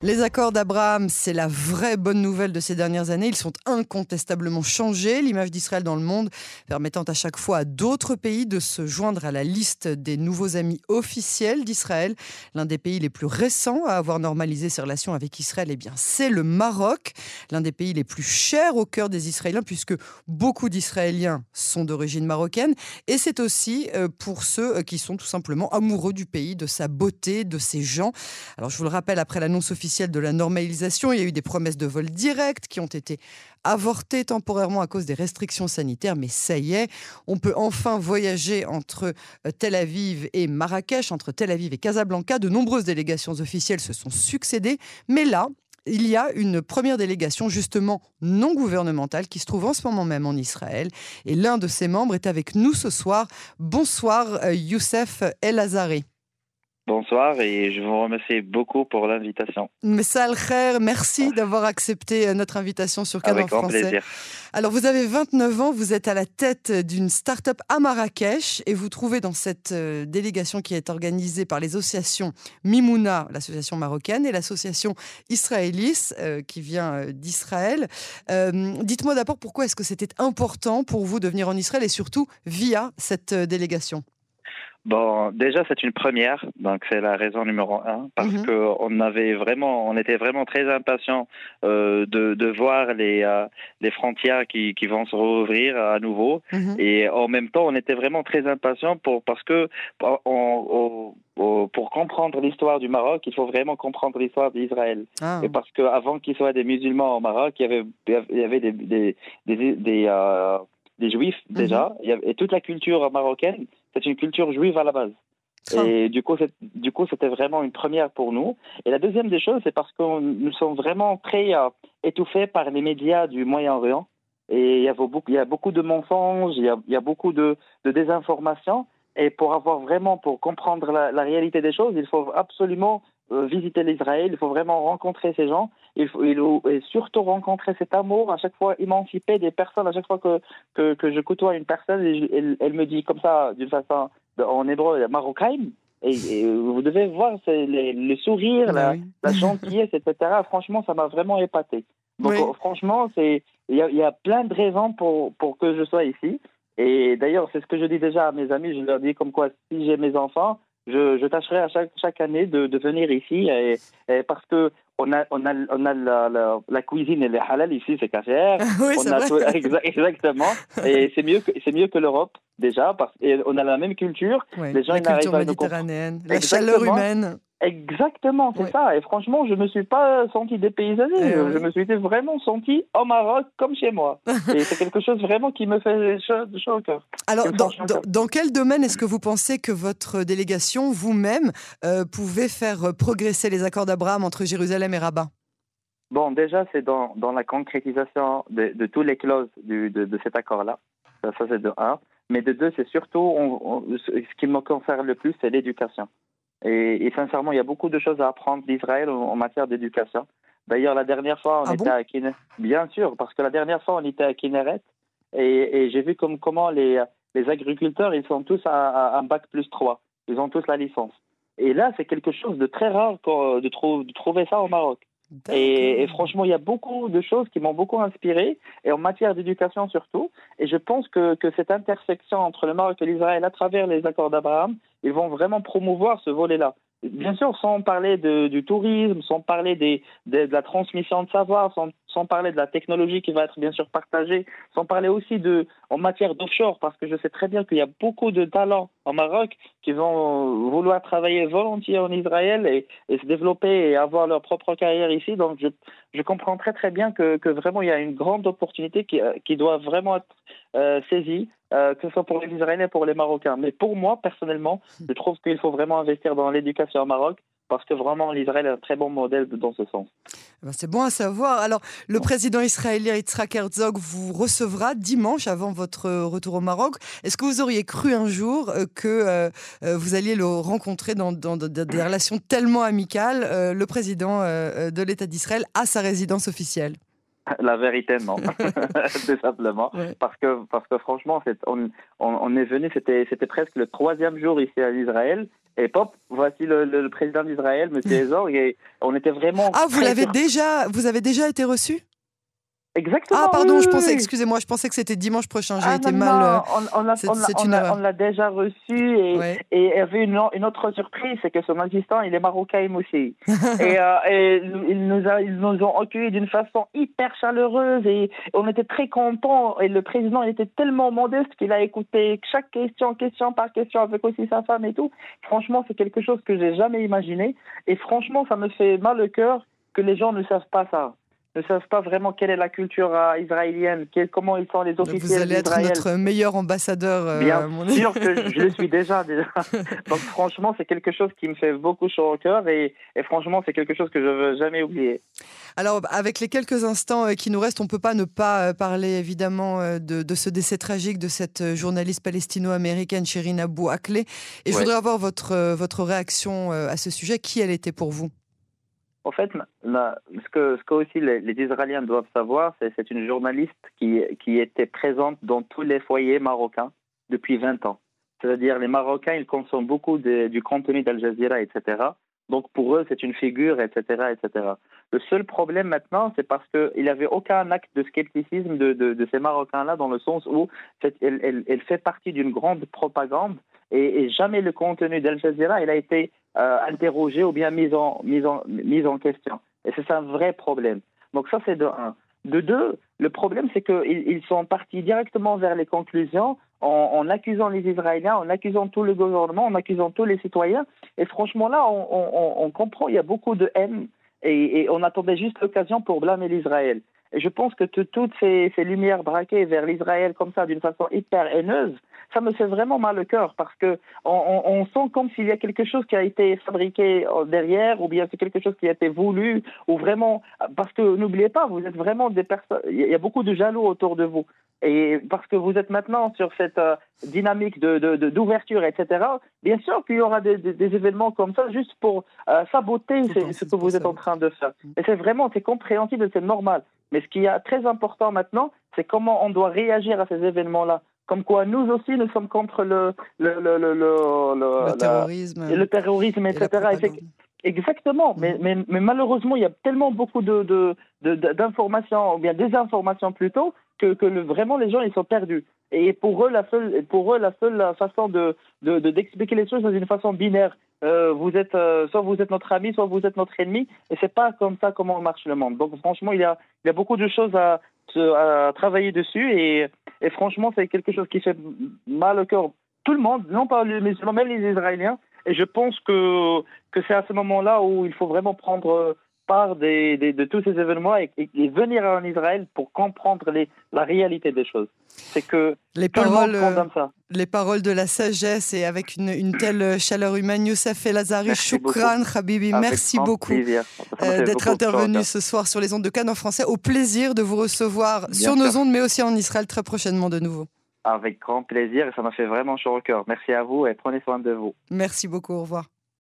Les accords d'Abraham, c'est la vraie bonne nouvelle de ces dernières années. Ils sont incontestablement changés, l'image d'Israël dans le monde, permettant à chaque fois à d'autres pays de se joindre à la liste des nouveaux amis officiels d'Israël. L'un des pays les plus récents à avoir normalisé ses relations avec Israël, eh bien, c'est le Maroc, l'un des pays les plus chers au cœur des Israéliens, puisque beaucoup d'Israéliens sont d'origine marocaine. Et c'est aussi euh, pour ceux euh, qui sont tout simplement amoureux du pays, de sa beauté, de ses gens. Alors, je vous le rappelle, après l'annonce officielle, de la normalisation. Il y a eu des promesses de vol direct qui ont été avortées temporairement à cause des restrictions sanitaires, mais ça y est, on peut enfin voyager entre euh, Tel Aviv et Marrakech, entre Tel Aviv et Casablanca. De nombreuses délégations officielles se sont succédées, mais là, il y a une première délégation justement non gouvernementale qui se trouve en ce moment même en Israël. Et l'un de ses membres est avec nous ce soir. Bonsoir euh, Youssef El Azari. Bonsoir et je vous remercie beaucoup pour l'invitation. Messal Kher, merci d'avoir accepté euh, notre invitation sur Cadre Avec Français. plaisir. Alors vous avez 29 ans, vous êtes à la tête d'une start-up à Marrakech et vous trouvez dans cette euh, délégation qui est organisée par les associations Mimouna, l'association marocaine, et l'association Israélis euh, qui vient d'Israël. Dites-moi d'abord pourquoi est-ce que c'était important pour vous de venir en Israël et surtout via cette délégation? Bon, déjà c'est une première, donc c'est la raison numéro un, parce qu'on que on avait vraiment, on était vraiment très impatients euh, de, de, voir les euh, les frontières qui, qui vont se rouvrir à nouveau, et en même temps on était vraiment très impatients pour parce que on, pour comprendre l'histoire du Maroc, il faut vraiment comprendre l'histoire d'Israël. Ah. Et parce qu'avant qu'il soit des musulmans au Maroc, il y avait, il y avait des, des, des, des, euh, des juifs déjà, et toute la culture marocaine c'est une culture juive à la base. Et du coup, du coup, c'était vraiment une première pour nous. Et la deuxième des choses, c'est parce que nous sommes vraiment très euh, étouffés par les médias du Moyen-Orient. Et il y, a beaucoup, il y a beaucoup de mensonges, il y a, il y a beaucoup de, de, désinformation. Et pour avoir vraiment, pour comprendre la, la réalité des choses, il faut absolument visiter l'Israël, il faut vraiment rencontrer ces gens, il faut, il et surtout rencontrer cet amour, à chaque fois émanciper des personnes, à chaque fois que, que, que je côtoie une personne, elle, elle, me dit comme ça, d'une façon, en hébreu, Marocain, et, vous devez voir le sourire, la, la, gentillesse, etc. Franchement, ça m'a vraiment épaté. Donc, franchement, il y a, y a plein de raisons pour, pour que je sois ici. Et d'ailleurs, c'est ce que je dis déjà à mes amis. Je leur dis comme quoi, si j'ai mes enfants, je, je, tâcherai à chaque, chaque année de, de venir ici et, et parce que on a, on a, on a la, la, la cuisine et les halal ici, c'est cachère. oui, on a tout, exactement. et c'est mieux que, c'est mieux que l'Europe, déjà, parce qu'on a la même culture. Oui, les gens, la culture méditerranéenne, la chaleur humaine. Exactement, c'est ça. Et franchement, je me suis pas senti dépaysané. Eh je me suis vraiment senti au Maroc comme chez moi. et c'est quelque chose vraiment qui me fait chaud, chaud au cœur. Alors, dans, dans, dans, quel domaine est-ce que vous pensez que votre délégation, vous-même, euh, pouvait faire progresser les accords d'Abraham entre Jérusalem et Rabat? Bon, déjà, c'est dans, dans la concrétisation de, de toutes les clauses du, de, de cet accord-là. Ça, ça c'est de un. Mais de deux, c'est surtout, on, on, ce qui me concerne le plus, c'est l'éducation. Et, et, sincèrement, il y a beaucoup de choses à apprendre d'Israël en, en, matière d'éducation. D'ailleurs, la dernière fois, on ah était bon à Kinneret. Bien sûr, parce que la dernière fois, on était à Kinneret et, et j'ai vu comme, comment les, les agriculteurs, ils sont tous à, à un bac plus 3. Ils ont tous la licence. Et là, c'est quelque chose de très rare de, trou de trouver ça au Maroc. Et, et, franchement, il y a beaucoup de choses qui m'ont beaucoup inspiré, et en matière d'éducation surtout. Et je pense que, que cette intersection entre le Maroc et l'Israël à travers les accords d'Abraham, ils vont vraiment promouvoir ce volet-là. Bien sûr, sans parler de, du tourisme, sans parler des, de, la transmission de savoir, sans, sans, parler de la technologie qui va être bien sûr partagée, sans parler aussi de en matière d'offshore, parce que je sais très bien qu'il y a beaucoup de talents au Maroc qui vont vouloir travailler volontiers en Israël et, se développer et avoir leur propre carrière ici. Donc, je, je comprends très très bien que, que, vraiment il y a une grande opportunité qui, qui doit vraiment être euh, saisie euh, que ce soit pour les Israéliens et pour les Marocains. Mais pour moi, personnellement, je trouve qu'il faut vraiment investir dans l'éducation au Maroc parce que vraiment l'Israël est un très bon modèle dans ce sens. Eh ben, c'est bon à savoir. Alors, le président israélien Yitzhak Herzog vous recevra dimanche avant votre retour au Maroc. Est-ce que vous auriez cru un jour euh, que euh, vous alliez le rencontrer dans, dans, des relations tellement amicales, euh, le président euh, de l'État d'Israël, à sa résidence officielle? La vérité, non. Tout simplement. Parce, que, parce que franchement, on, on, est venu, c'était presque le troisième jour ici à Israël. Et pop, voici le, président d'Israël, M. Ezor. Et on était vraiment. Ah, vous l'avez déjà, vous avez déjà été reçu? Exactement. Ah, pardon, je pensais, excusez-moi, je pensais que c'était dimanche prochain. J'ai ah, été mal. On, on, l'a déjà reçu et, il y avait une, une autre surprise, c'est que son assistant, il est marocain aussi. et, euh, et ils, nous a, ils nous ont accueillis d'une façon hyper chaleureuse et on était très contents. Et le président, il était tellement modeste qu'il a écouté chaque question, question par question, avec aussi sa femme et tout. Franchement, c'est quelque chose que j'ai jamais imaginé. Et franchement, ça me fait mal au cœur que les gens ne savent pas ça ne savent pas vraiment quelle est la culture euh, israélienne, comment ils sont les officiels Vous allez être notre meilleur ambassadeur. Euh, Bien sûr que je le suis déjà. déjà. Donc franchement, c'est quelque chose qui me fait beaucoup chaud au cœur et, franchement, c'est quelque chose que je ne veux jamais oublier. Alors, avec les quelques instants euh, qui nous restent, on ne peut pas ne pas parler évidemment de, ce décès tragique de cette journaliste palestino-américaine, Shirin Abou Akleh. Et je voudrais avoir votre, votre réaction à ce sujet. Qui elle était pour vous? En fait, ce, que, aussi les, Israéliens doivent savoir, c'est c'est une journaliste qui, était présente dans tous les foyers marocains depuis 20 ans. C'est-à-dire les Marocains, ils consomment beaucoup du contenu d'Al Jazeera, etc. Donc pour eux, c'est une figure, etc., etc. Le seul problème maintenant, c'est parce qu'il n'y avait aucun acte de scepticisme de, ces Marocains-là, dans le sens où elle, fait partie d'une grande propagande et, jamais le contenu d'Al Jazeera il a été euh, interrogé ou bien mis en, mis en, mis en question. Et c'est un vrai problème. Donc ça, c'est de un. De deux, le problème, c'est qu'ils ils sont partis directement vers les conclusions en, accusant les Israéliens, en accusant tout le gouvernement, en accusant tous les citoyens. Et franchement, là, on, comprend, il y a beaucoup de haine et, on attendait juste l'occasion pour blâmer l'Israël. Et je pense que toutes ces lumières braquées vers l'Israël comme ça, d'une façon hyper haineuse, ça me fait vraiment mal au cœur parce que on, on, sent comme s'il y a quelque chose qui a été fabriqué euh, derrière ou bien c'est quelque chose qui a été voulu ou vraiment parce que n'oubliez pas, vous êtes vraiment des personnes, il y a beaucoup de jaloux autour de vous. Et parce que vous êtes maintenant sur cette euh, dynamique de, d'ouverture, etc., bien sûr qu'il y aura des, des, événements comme ça juste pour euh, saboter ce que vous êtes en train de faire. Et c'est vraiment, c'est compréhensible, c'est normal. Mais ce qui est très important maintenant, c'est comment on doit réagir à ces événements-là. Comme quoi, nous aussi, nous sommes contre le, le, le, le, le terrorisme, le terrorisme, etc. Exactement, mais, mais, mais, malheureusement, il y a tellement beaucoup de, d'informations, ou bien désinformations plutôt, que, que le, vraiment les gens ils sont perdus. Et pour eux, la seule, pour eux, la seule façon de, d'expliquer les choses, c'est une façon binaire. Euh, vous êtes, euh, soit vous êtes notre ami, soit vous êtes notre ennemi, et c'est pas comme ça comment marche le monde. Donc franchement, il y a, il y a beaucoup de choses à, à travailler dessus, et, franchement, c'est quelque chose qui fait mal au cœur. Tout le monde, non pas les musulmans, même les Israéliens. Et je pense que, que c'est à ce moment-là où il faut vraiment prendre part de tous ces événements et, venir en Israël pour comprendre les, la réalité des choses. C'est que les paroles, ça. les paroles de la sagesse et avec une, une telle chaleur humaine, Youssef El Azari, Shukran, Habibi, merci beaucoup euh, d'être intervenu ce soir sur les ondes de Cannes en français. Au plaisir de vous recevoir sur nos ondes, mais aussi en Israël très prochainement de nouveau. Avec grand plaisir et ça m'a fait vraiment chaud au cœur. Merci à vous et prenez soin de vous. Merci beaucoup, au revoir.